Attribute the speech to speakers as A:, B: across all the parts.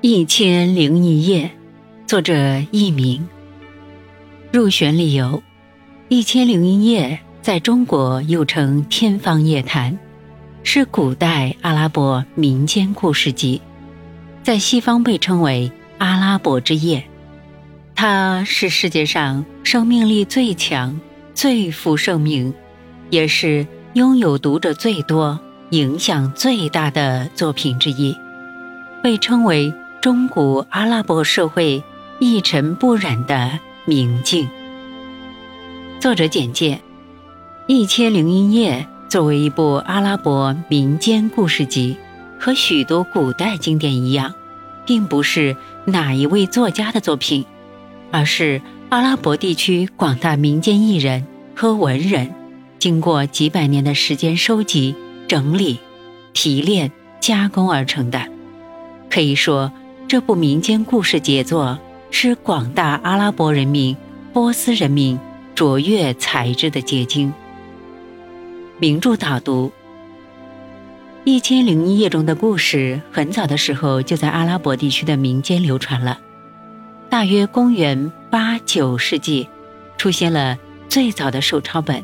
A: 一千零一夜，作者佚名。入选理由：《一千零一夜》在中国又称《天方夜谭》，是古代阿拉伯民间故事集，在西方被称为《阿拉伯之夜》。它是世界上生命力最强、最负盛名，也是拥有读者最多、影响最大的作品之一，被称为。中古阿拉伯社会一尘不染的明镜。作者简介：《一千零一夜》作为一部阿拉伯民间故事集，和许多古代经典一样，并不是哪一位作家的作品，而是阿拉伯地区广大民间艺人和文人经过几百年的时间收集、整理、提炼、加工而成的。可以说。这部民间故事杰作是广大阿拉伯人民、波斯人民卓越才智的结晶。名著导读：《一千零一夜》中的故事很早的时候就在阿拉伯地区的民间流传了。大约公元八九世纪，出现了最早的手抄本。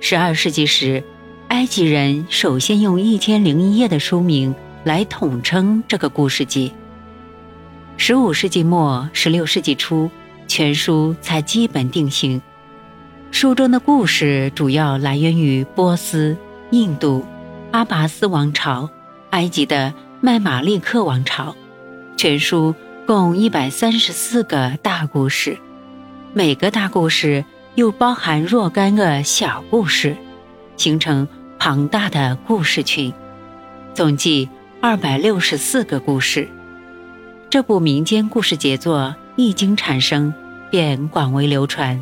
A: 十二世纪时，埃及人首先用《一千零一夜》的书名来统称这个故事集。十五世纪末、十六世纪初，全书才基本定型。书中的故事主要来源于波斯、印度、阿拔斯王朝、埃及的麦马利克王朝。全书共一百三十四个大故事，每个大故事又包含若干个小故事，形成庞大的故事群，总计二百六十四个故事。这部民间故事杰作一经产生，便广为流传。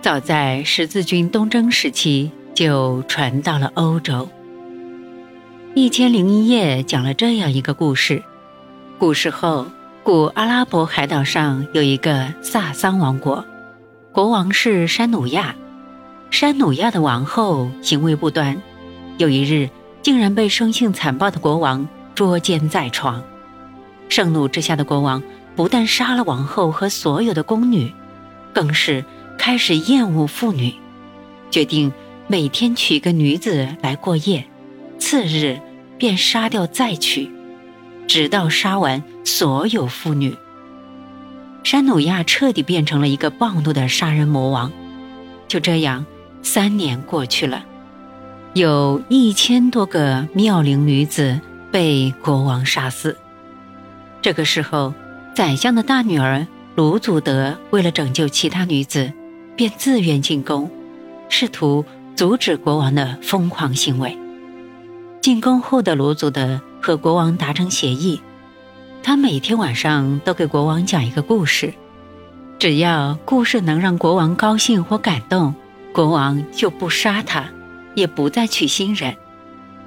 A: 早在十字军东征时期，就传到了欧洲。《一千零一夜》讲了这样一个故事：古时候，古阿拉伯海岛上有一个萨桑王国，国王是山努亚。山努亚的王后行为不端，有一日竟然被生性残暴的国王捉奸在床。盛怒之下的国王不但杀了王后和所有的宫女，更是开始厌恶妇女，决定每天娶个女子来过夜，次日便杀掉再娶，直到杀完所有妇女。山努亚彻底变成了一个暴怒的杀人魔王。就这样，三年过去了，有一千多个妙龄女子被国王杀死。这个时候，宰相的大女儿卢祖德为了拯救其他女子，便自愿进宫，试图阻止国王的疯狂行为。进宫后的卢祖德和国王达成协议，他每天晚上都给国王讲一个故事，只要故事能让国王高兴或感动，国王就不杀他，也不再娶新人。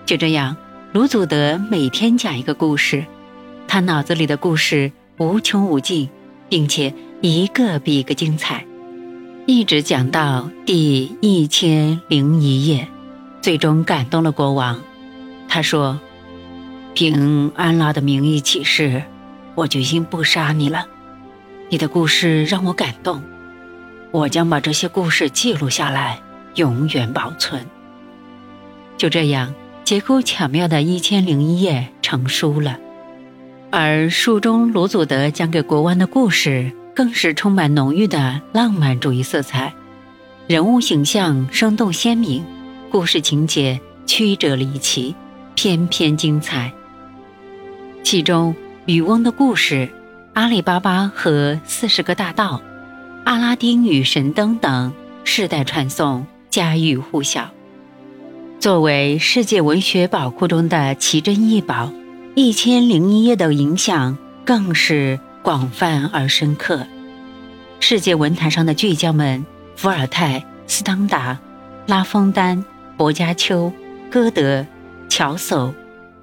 A: 就这样，卢祖德每天讲一个故事。他脑子里的故事无穷无尽，并且一个比一个精彩，一直讲到第一千零一页，最终感动了国王。他说：“凭安拉的名义起誓，我决心不杀你了。你的故事让我感动，我将把这些故事记录下来，永远保存。”就这样，结构巧妙的一千零一夜成书了。而书中卢祖德讲给国王的故事，更是充满浓郁的浪漫主义色彩，人物形象生动鲜明，故事情节曲折离奇，偏偏精彩。其中渔翁的故事、阿里巴巴和四十个大盗、阿拉丁与神灯等世代传颂，家喻户晓。作为世界文学宝库中的奇珍异宝。一千零一夜的影响更是广泛而深刻。世界文坛上的巨匠们，伏尔泰、斯汤达、拉封丹、薄伽丘、歌德、乔叟、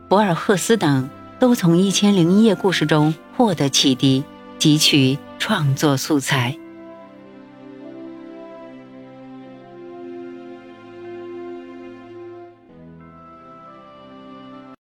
A: 博尔赫斯等，都从《一千零一夜》故事中获得启迪，汲取创作素材。